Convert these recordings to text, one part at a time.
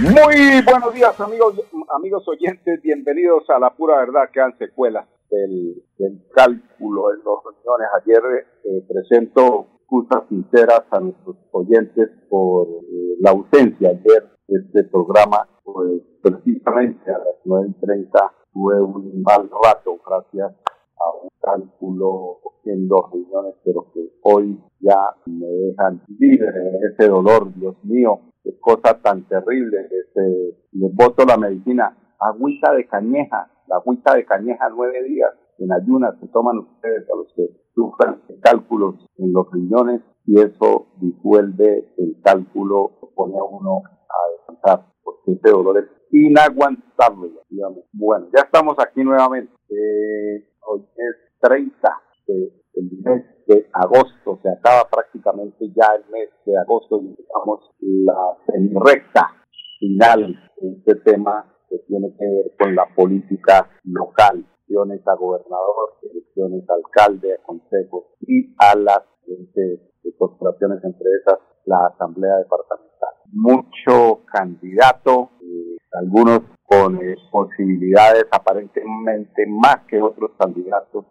Muy buenos días amigos, amigos oyentes, bienvenidos a la pura verdad que han secuelas del, cálculo en los reuniones. Ayer eh, presento excusas sinceras a nuestros oyentes por eh, la ausencia ayer de este programa, pues precisamente a las 9.30 tuve un mal rato gracias a un cálculo en dos reuniones, pero que hoy ya me dejan libre de ese dolor, Dios mío, cosa tan terrible. Este, les voto la medicina, agüita de cañeja, la agüita de cañeja nueve días en ayunas se toman ustedes a los que sufran cálculos en los riñones y eso disuelve el cálculo, pone a uno a descansar, porque ese dolor es inaguantable. Bueno, ya estamos aquí nuevamente. Eh, hoy es 30 de, el mes de agosto, se acaba prácticamente ya el mes de agosto empezamos la recta final de este tema que tiene que ver con la política local, elecciones a gobernador, elecciones a alcalde, a consejo y a las de, corporaciones, entre esas la asamblea departamental. Mucho candidato, eh, algunos con eh, posibilidades aparentemente más que otros candidatos.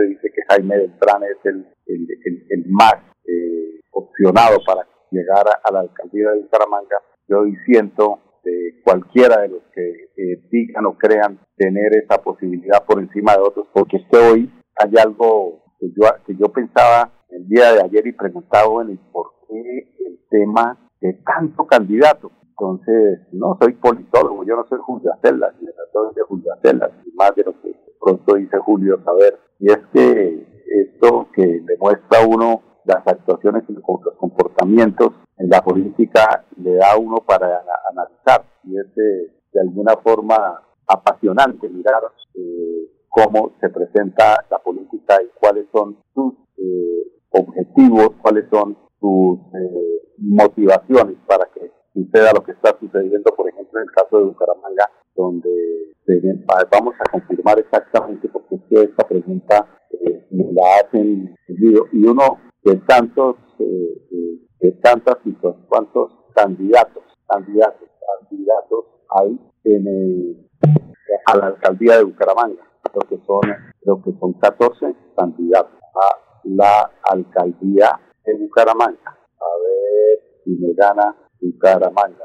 Dice que Jaime Beltrán es el, el, más eh, opcionado para llegar a, la alcaldía de Bucaramanga. Yo hoy siento de cualquiera de los que eh, digan o crean tener esa posibilidad por encima de otros, porque es que hoy hay algo que yo, que yo pensaba el día de ayer y preguntaba, bueno, ¿y por qué el tema de tanto candidato? Entonces, no soy politólogo, yo no soy Julio Acela, ni soy de Julio Acela, ni más de lo que pronto dice Julio Saber. Y es que esto que demuestra uno las actuaciones y los comportamientos en la política le da a uno para analizar. Y es de, alguna forma apasionante mirar eh, cómo se presenta la política y cuáles son sus eh, objetivos, cuáles son sus eh, motivaciones para que suceda lo que está sucediendo, por ejemplo, en el caso de Bucaramanga, donde vamos a confirmar exactamente porque es esta pregunta eh, la hacen y uno de tantos eh, de tantas situaciones, cuántos candidatos, candidatos, candidatos hay en a la alcaldía de Bucaramanga, creo que son, creo que son 14 candidatos a la alcaldía de Bucaramanga. A ver si me gana Bucaramanga.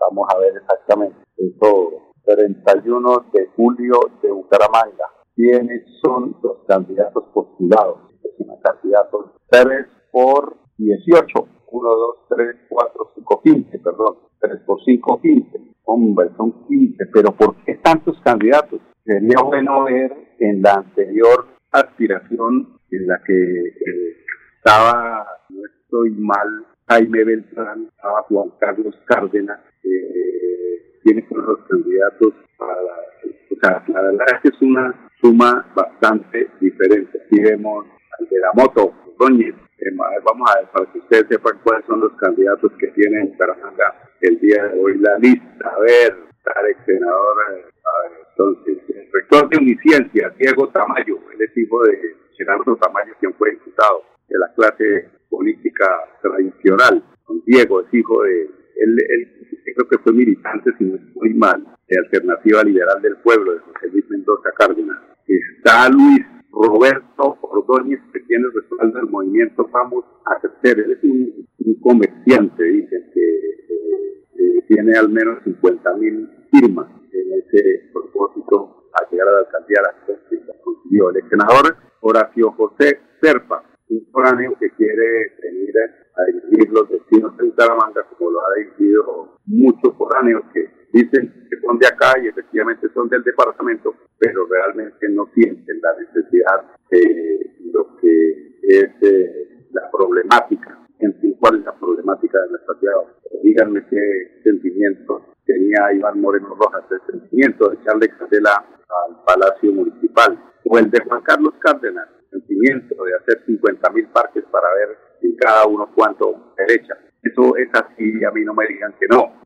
vamos a ver exactamente. Eso, 31 de julio de Bucaramanga. ¿Quiénes son los candidatos postulados? Es una candidatos 3 por 18. 1, 2, 3, 4, 5, 15, perdón. 3 por 5, 15. Hombre, son 15. Pero ¿por qué tantos candidatos? Sería bueno ver en la anterior aspiración en la que eh, estaba, no estoy mal, Jaime Beltrán, estaba Juan Carlos Cárdenas, eh, tiene con los candidatos para la, o sea, la verdad es que es una suma bastante diferente. Aquí vemos al de la moto, Doñez, vamos a ver para que ustedes sepan cuáles son los candidatos que tienen Bucaramanga el día de hoy la lista. A ver, el senador, a ver, entonces, el rector de Uniciencia, Diego Tamayo, él es hijo de Gerardo Tamayo, quien fue diputado de la clase política tradicional. Don Diego es hijo de, él, creo que fue militante, si no estoy mal, de Alternativa Liberal del Pueblo, de José Luis Mendoza Cárdenas. Está Luis Roberto Ordóñez, que tiene el respaldo del movimiento Vamos a Crecer. Él es un, comerciante, dicen, que eh, tiene al menos 50 mil firmas en ese propósito a llegar a la alcaldía de la consiguió. El senador Horacio José Serpa, un foráneo que quiere venir a dirigir los destinos de Bucaramanga, como lo ha dirigido muchos foráneos que dicen que son de acá y efectivamente son del departamento, pero realmente no sienten la necesidad de lo que es eh, la problemática. En fin, ¿cuál es la problemática de nuestra ciudad? Díganme qué sentimientos tenía tenía Iván Moreno Rojas, el sentimiento de echarle candela al Palacio Municipal, o el de Juan Carlos Cárdenas, de hacer 50 mil parques para ver en cada uno cuánto derecha. Eso es así, a mí no me digan que no.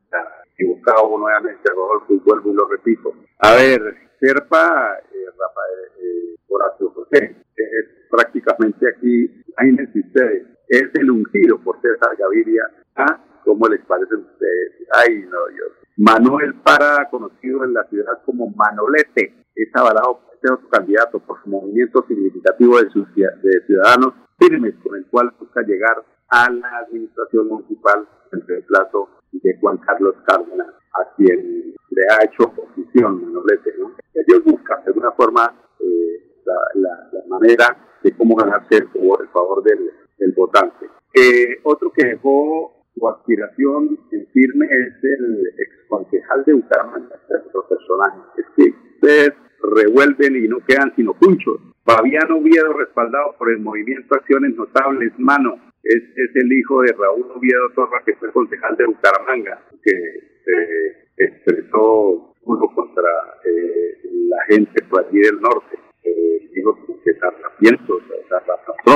equivocado nuevamente, Rodolfo, y vuelvo y lo repito. A ver, Serpa, eh, Rafael eh, Horacio José, es prácticamente aquí, imagínense ustedes, es el ungido por César Gaviria. ¿Ah? ¿Cómo les parece a ustedes? Ay, no, Dios. Manuel Para, conocido en la ciudad como Manolete, es avalado otro candidato por su movimiento significativo de, sus, ciudadanos firmes con el cual busca llegar a la administración municipal en reemplazo de Juan Carlos Cárdenas, a quien le ha hecho oposición Manolete. ¿no? Ellos buscan de alguna forma eh, la, manera de cómo ganarse el favor, del, votante. Eh, otro que dejó su aspiración en firme es el ex concejal de Bucaramanga, otro personaje. Es que ustedes revuelven y no quedan sino punchos. Fabiano Oviedo, respaldado por el movimiento Acciones Notables, Mano, es, es el hijo de Raúl Oviedo Torra, que fue concejal de Bucaramanga, que se expresó uno contra eh, la gente por allí del norte. Eh, dijo que tarrapientos,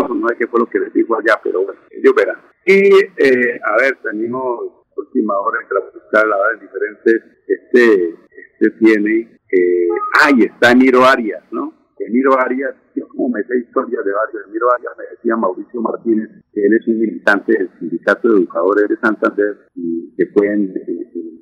no sé qué fue lo que les dijo allá, pero bueno, ellos verán. Y, eh, a ver, tenemos última hora que la buscar la verdad diferentes. Este, tiene, eh, ahí está Emiro Arias, ¿no? Emiro Arias, yo como me sé historias de varios, Emiro Arias me decía Mauricio Martínez, que él es un militante del Sindicato de Educadores de Santander y que fue en,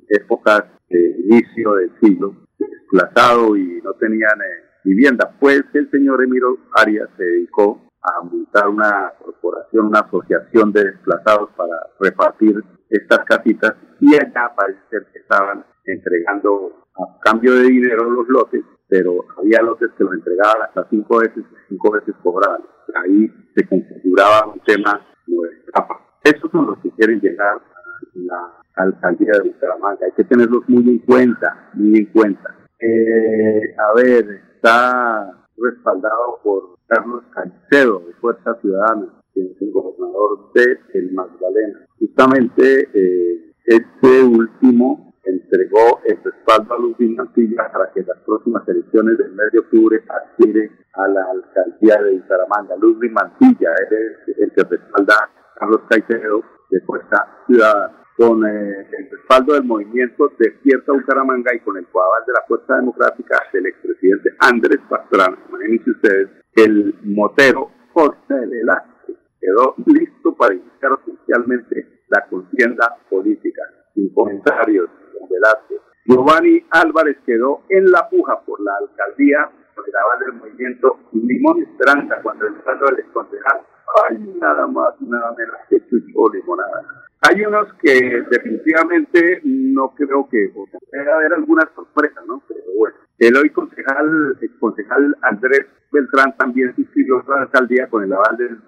épocas de inicio del siglo desplazado y no tenían eh, vivienda. Pues el señor Emiro Arias se dedicó a montar una corporación, una asociación de desplazados para repartir estas casitas y allá parece que estaban entregando cambio de dinero los lotes, pero había lotes que los entregaban hasta cinco veces, cinco veces cobraban. Ahí se configuraba un tema de escapa. Esos son los que quieren llegar a la alcaldía de Bucaramanga. Hay que tenerlos muy en cuenta, muy en cuenta. Eh, a ver, está respaldado por Carlos Caicedo de Fuerza Ciudadana, quien es el gobernador de El Magdalena. Justamente eh, este último entregó el respaldo a Ludwig Mantilla para que las próximas elecciones del mes de octubre aspire a la alcaldía de Bucaramanga. Ludwig Mantilla es el que respalda a Carlos Caicedo de Fuerza Ciudadana con eh, el respaldo del movimiento Despierta Bucaramanga y con el coabal de la Fuerza Democrática del expresidente Andrés Pastrana. Imagínense ustedes, el motero José Velázquez quedó listo para iniciar oficialmente la contienda política. Sin comentarios, con Velázquez. Giovanni Álvarez quedó en la puja por la alcaldía aval del movimiento Limón Esperanza cuando el estado del concejal. Ay, nada más, nada menos que Chucho Limonada. Hay unos que definitivamente no creo que pueda haber algunas sorpresas, ¿no? Pero bueno, el hoy concejal, el concejal Andrés Beltrán también suscribió la alcaldía con el aval del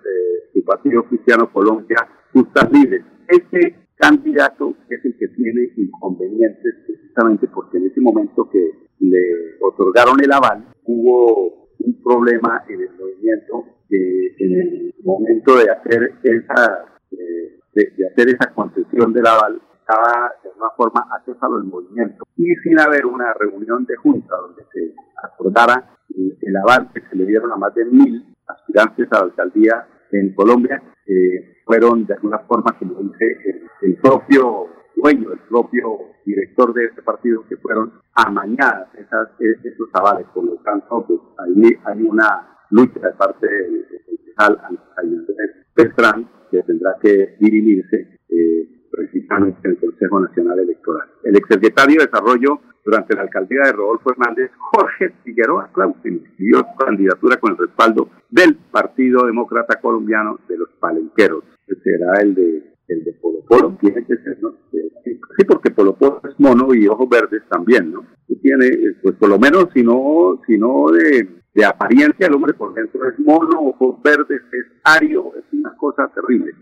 su partido Cristiano Colombia, Justas Libres. Este candidato que tiene inconvenientes precisamente porque en ese momento que le otorgaron el aval hubo un problema en el movimiento que en el momento de hacer esa eh, de, hacer esa concesión del aval estaba de alguna forma acéfalo el movimiento. Y sin haber una reunión de junta donde se acordara el, aval que se le dieron a más de mil aspirantes a la alcaldía en Colombia eh, fueron de alguna forma, como dice el, propio dueño, el propio director de este partido, que fueron amañadas esas, esos avales. Por lo tanto, pues, ahí hay una lucha de parte del concejal Andrés Beltrán que tendrá que dirimirse eh, precisamente en el Consejo Nacional Electoral. El exsecretario de Desarrollo durante la alcaldía de Rodolfo Hernández, Jorge Figueroa Clausen, dio su candidatura con el respaldo del Partido Demócrata Colombiano de los Palenqueros. será el de el de Polo Polo, tiene que ser, ¿no? Sí, porque Polo Polo es mono y ojos verdes también, ¿no? Y tiene, pues por lo menos, si no, si no de de apariencia el hombre por dentro es mono, ojos verdes, es ario, es una cosa terrible.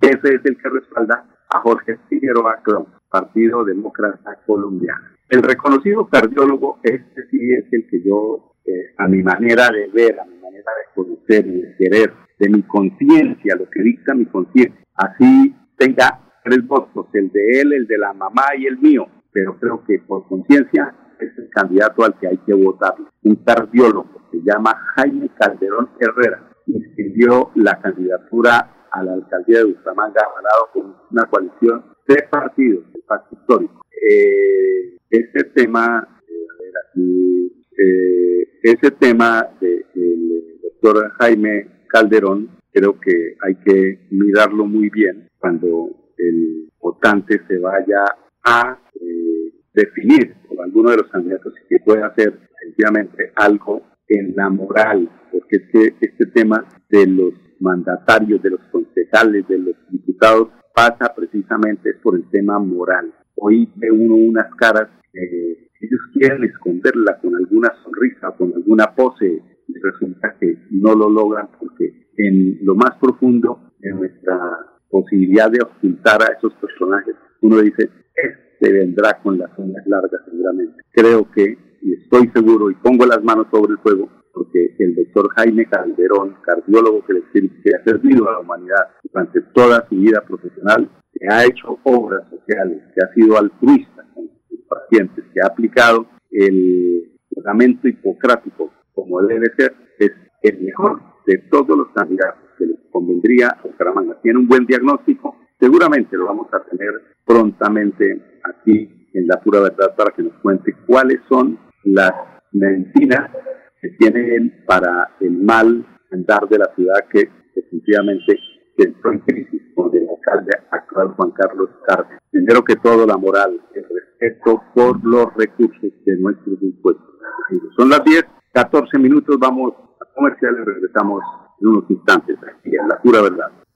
Ese es el que respalda a Jorge Figueroa Clon, Partido Demócrata Colombiano. El reconocido cardiólogo, este sí es el que yo, eh, a mi manera de ver, a mi manera de conocer y de querer, de mi conciencia, lo que dicta mi conciencia, así tenga tres votos, el de él, el de la mamá y el mío, pero creo que por conciencia es el candidato al que hay que votar. Un cardiólogo se llama Jaime Calderón Herrera. Inscribió la candidatura a la alcaldía de Bustamanga avalado con una coalición de partidos, el pacto histórico. Eh, este tema, eh, aquí, eh, ese tema del doctor Jaime Calderón, creo que hay que mirarlo muy bien cuando el votante se vaya a eh, definir por alguno de los candidatos y que pueda hacer efectivamente algo en la moral, porque es que este tema de los mandatarios, de los concejales, de los diputados, pasa precisamente por el tema moral. Hoy ve uno unas caras ellos quieren esconderla con alguna sonrisa, con alguna pose, resulta que no lo logran porque en lo más profundo de nuestra posibilidad de ocultar a esos personajes, uno dice, este vendrá con las uñas largas seguramente. Creo que, y estoy seguro, y pongo las manos sobre el fuego, porque el doctor Jaime Calderón, cardiólogo que, que ha servido a la humanidad durante toda su vida profesional, que ha hecho obras sociales, que ha sido altruista pacientes, que ha aplicado el juramento hipocrático como debe ser, es el mejor de todos los candidatos que les convendría a Bucaramanga. Tiene un buen diagnóstico, seguramente lo vamos a tener prontamente aquí en la pura verdad para que nos cuente cuáles son las medicinas que tiene él para el mal andar de la ciudad que definitivamente entró en crisis con el alcalde actual Juan Carlos Cárdenas. Primero que todo la moral, el respeto por los recursos de nuestros impuestos. Son las 10, 14 minutos, vamos a comerciales, regresamos en unos instantes aquí en la pura verdad.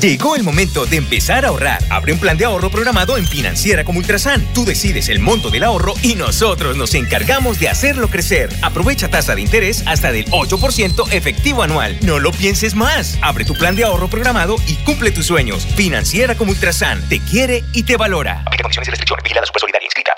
Llegó el momento de empezar a ahorrar. Abre un plan de ahorro programado en Financiera como Ultrasan. Tú decides el monto del ahorro y nosotros nos encargamos de hacerlo crecer. Aprovecha tasa de interés hasta del 8% efectivo anual. No lo pienses más. Abre tu plan de ahorro programado y cumple tus sueños. Financiera como Ultrasan te quiere y te valora. Aplica condiciones y restricciones. Vigilada Solidaria inscrita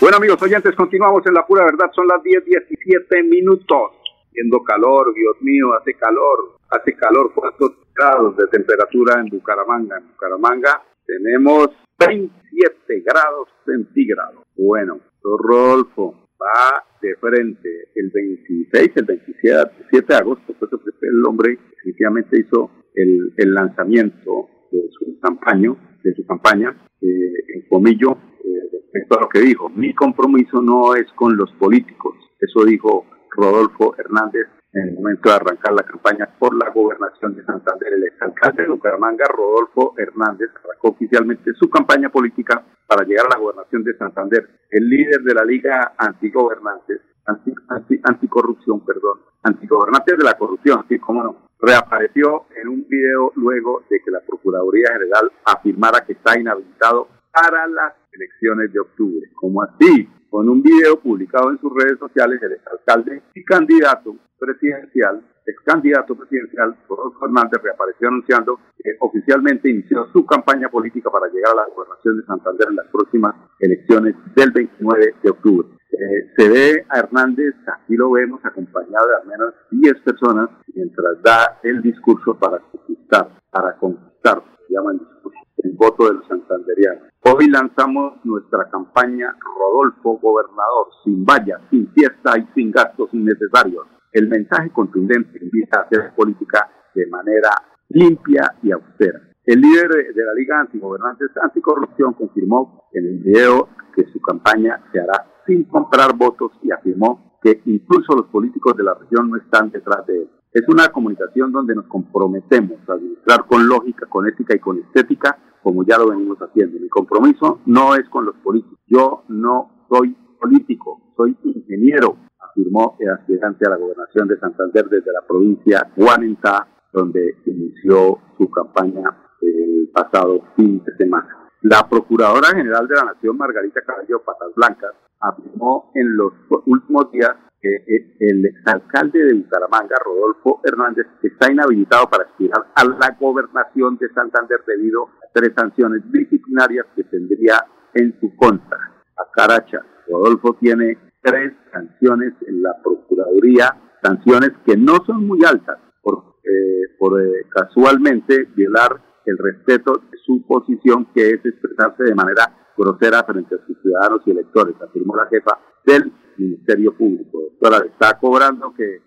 Bueno amigos oyentes, continuamos en la pura verdad. Son las 10, 17 minutos haciendo calor, Dios mío, hace calor, hace calor, ¿cuántos grados de temperatura en Bucaramanga? En Bucaramanga tenemos 27 grados centígrados. Bueno, Rodolfo va de frente el 26, el 27 de agosto, pues el hombre definitivamente hizo el, lanzamiento de su campaña, de su campaña, eh, en comillo, eh, respecto a lo que dijo. Mi compromiso no es con los políticos, eso dijo Rodolfo Hernández en el momento de arrancar la campaña por la gobernación de Santander. El exalcalde de Bucaramanga, Rodolfo Hernández, arrancó oficialmente su campaña política para llegar a la gobernación de Santander. El líder de la Liga Antigobernantes, anti, anti, anticorrupción, perdón, antigobernantes de la corrupción, sí, cómo no, reapareció en un video luego de que la Procuraduría General afirmara que está inhabilitado para las elecciones de octubre. ¿Cómo así? Con un video publicado en sus redes sociales, el exalcalde y candidato presidencial, ex candidato presidencial, Rodolfo Hernández, reapareció anunciando que oficialmente inició su campaña política para llegar a la gobernación de Santander en las próximas elecciones del 29 de octubre. Eh, se ve a Hernández, aquí lo vemos, acompañado de al menos 10 personas, mientras da el discurso para conquistar, para conquistar, se llama el discurso, el voto de los santanderianos. Hoy lanzamos nuestra campaña Rodolfo Gobernador, sin vallas, sin fiesta y sin gastos innecesarios. El mensaje contundente invita a hacer política de manera limpia y austera. El líder de la Liga Antigobernantes Anticorrupción confirmó en el video que su campaña se hará sin comprar votos y afirmó que incluso los políticos de la región no están detrás de él. Es una comunicación donde nos comprometemos a administrar con lógica, con ética y con estética, como ya lo venimos haciendo. Mi compromiso no es con los políticos. Yo no soy político, soy ingeniero, afirmó el aspirante a la gobernación de Santander desde la provincia Guanentá, donde inició su campaña el pasado fin de semana. La Procuradora General de la Nación, Margarita Cabello Patas Blancas, afirmó en los últimos días que el exalcalde de Bucaramanga, Rodolfo Hernández, está inhabilitado para aspirar a la gobernación de Santander debido a tres sanciones disciplinarias que tendría en su contra. A Caracha, Rodolfo tiene tres sanciones en la Procuraduría, sanciones que no son muy altas por, eh, por eh, casualmente violar el respeto de su posición, que es expresarse de manera grosera frente a sus ciudadanos y electores, afirmó la jefa del Ministerio Público. Doctora, está cobrando que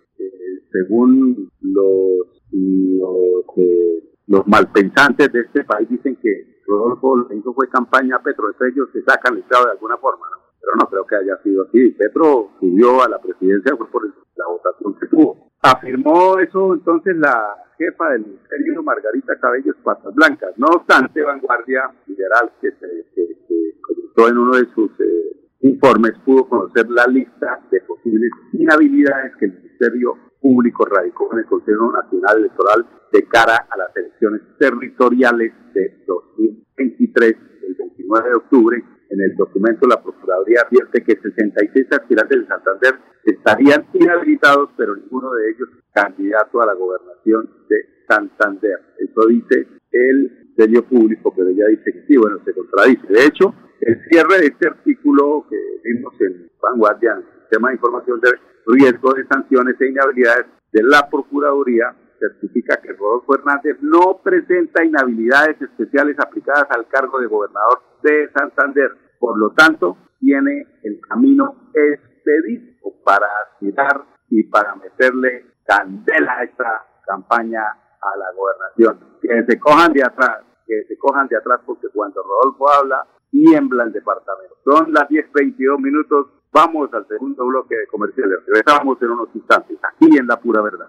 según los, los, eh, los malpensantes de este país dicen que Rodolfo que hizo fue campaña a Petro, ellos se sacan el de alguna forma, ¿no? pero no creo que haya sido así. Petro subió a la presidencia fue por la votación que tuvo. Afirmó eso entonces la jefa del ministerio, Margarita Cabello Patas Blancas. No obstante, Vanguardia Liberal, que se que, en uno de sus eh, informes, pudo conocer la lista de posibles inhabilidades que el Ministerio Público radicó en el Consejo Nacional Electoral de cara a las elecciones territoriales de 2023, el 29 de octubre, en el documento la Procuraduría advierte que 66 aspirantes de Santander estarían inhabilitados, pero ninguno de ellos candidato a la gobernación de Santander. Eso dice el Ministerio Público, pero ella dice que sí, bueno, se contradice. De hecho, el cierre de este artículo que vimos en Vanguardia, en el sistema de información de riesgo de sanciones e inhabilidades de la Procuraduría, certifica que Rodolfo Hernández no presenta inhabilidades especiales aplicadas al cargo de gobernador de Santander. Por lo tanto, tiene el camino expedito para aspirar y para meterle candela a esta campaña a la gobernación. Que se cojan de atrás, que se cojan de atrás porque cuando Rodolfo habla, tiembla el departamento. Son las 10.22 minutos. Vamos al segundo bloque de comerciales. Regresamos en unos instantes, aquí en La Pura Verdad.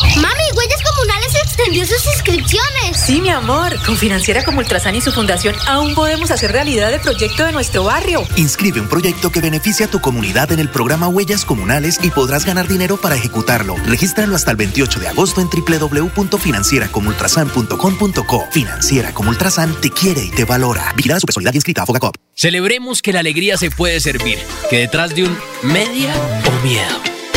Mami, Huellas Comunales extendió sus inscripciones. Sí, mi amor. Con Financiera como Ultrasan y su fundación aún podemos hacer realidad el proyecto de nuestro barrio. Inscribe un proyecto que beneficia a tu comunidad en el programa Huellas Comunales y podrás ganar dinero para ejecutarlo. Regístralo hasta el 28 de agosto en www.financieracomultrasan.com.co. Financiera como Ultrasan te quiere y te valora. Vigilada su personalidad inscrita a Fogacop. Celebremos que la alegría se puede servir, que detrás de un media o miedo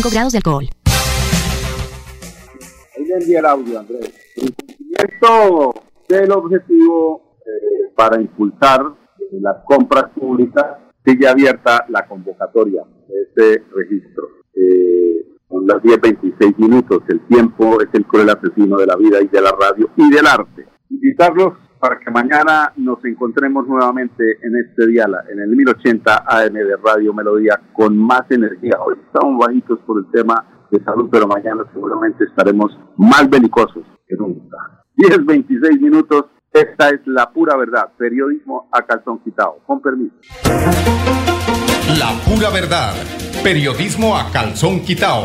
grados de alcohol. Ahí le envía el audio, Andrés. El cumplimiento del objetivo eh, para impulsar las compras públicas sigue abierta la convocatoria de este registro. Eh, son las 10.26 minutos. El tiempo es el cruel asesino de la vida y de la radio y del arte. Invitarlos para que mañana nos encontremos nuevamente en este diala, en el 1080 AM de Radio Melodía, con más energía. Hoy estamos bajitos por el tema de salud, pero mañana seguramente estaremos más belicosos que nunca. 10.26 minutos, esta es la pura verdad, periodismo a calzón quitado. Con permiso. La pura verdad, periodismo a calzón quitado,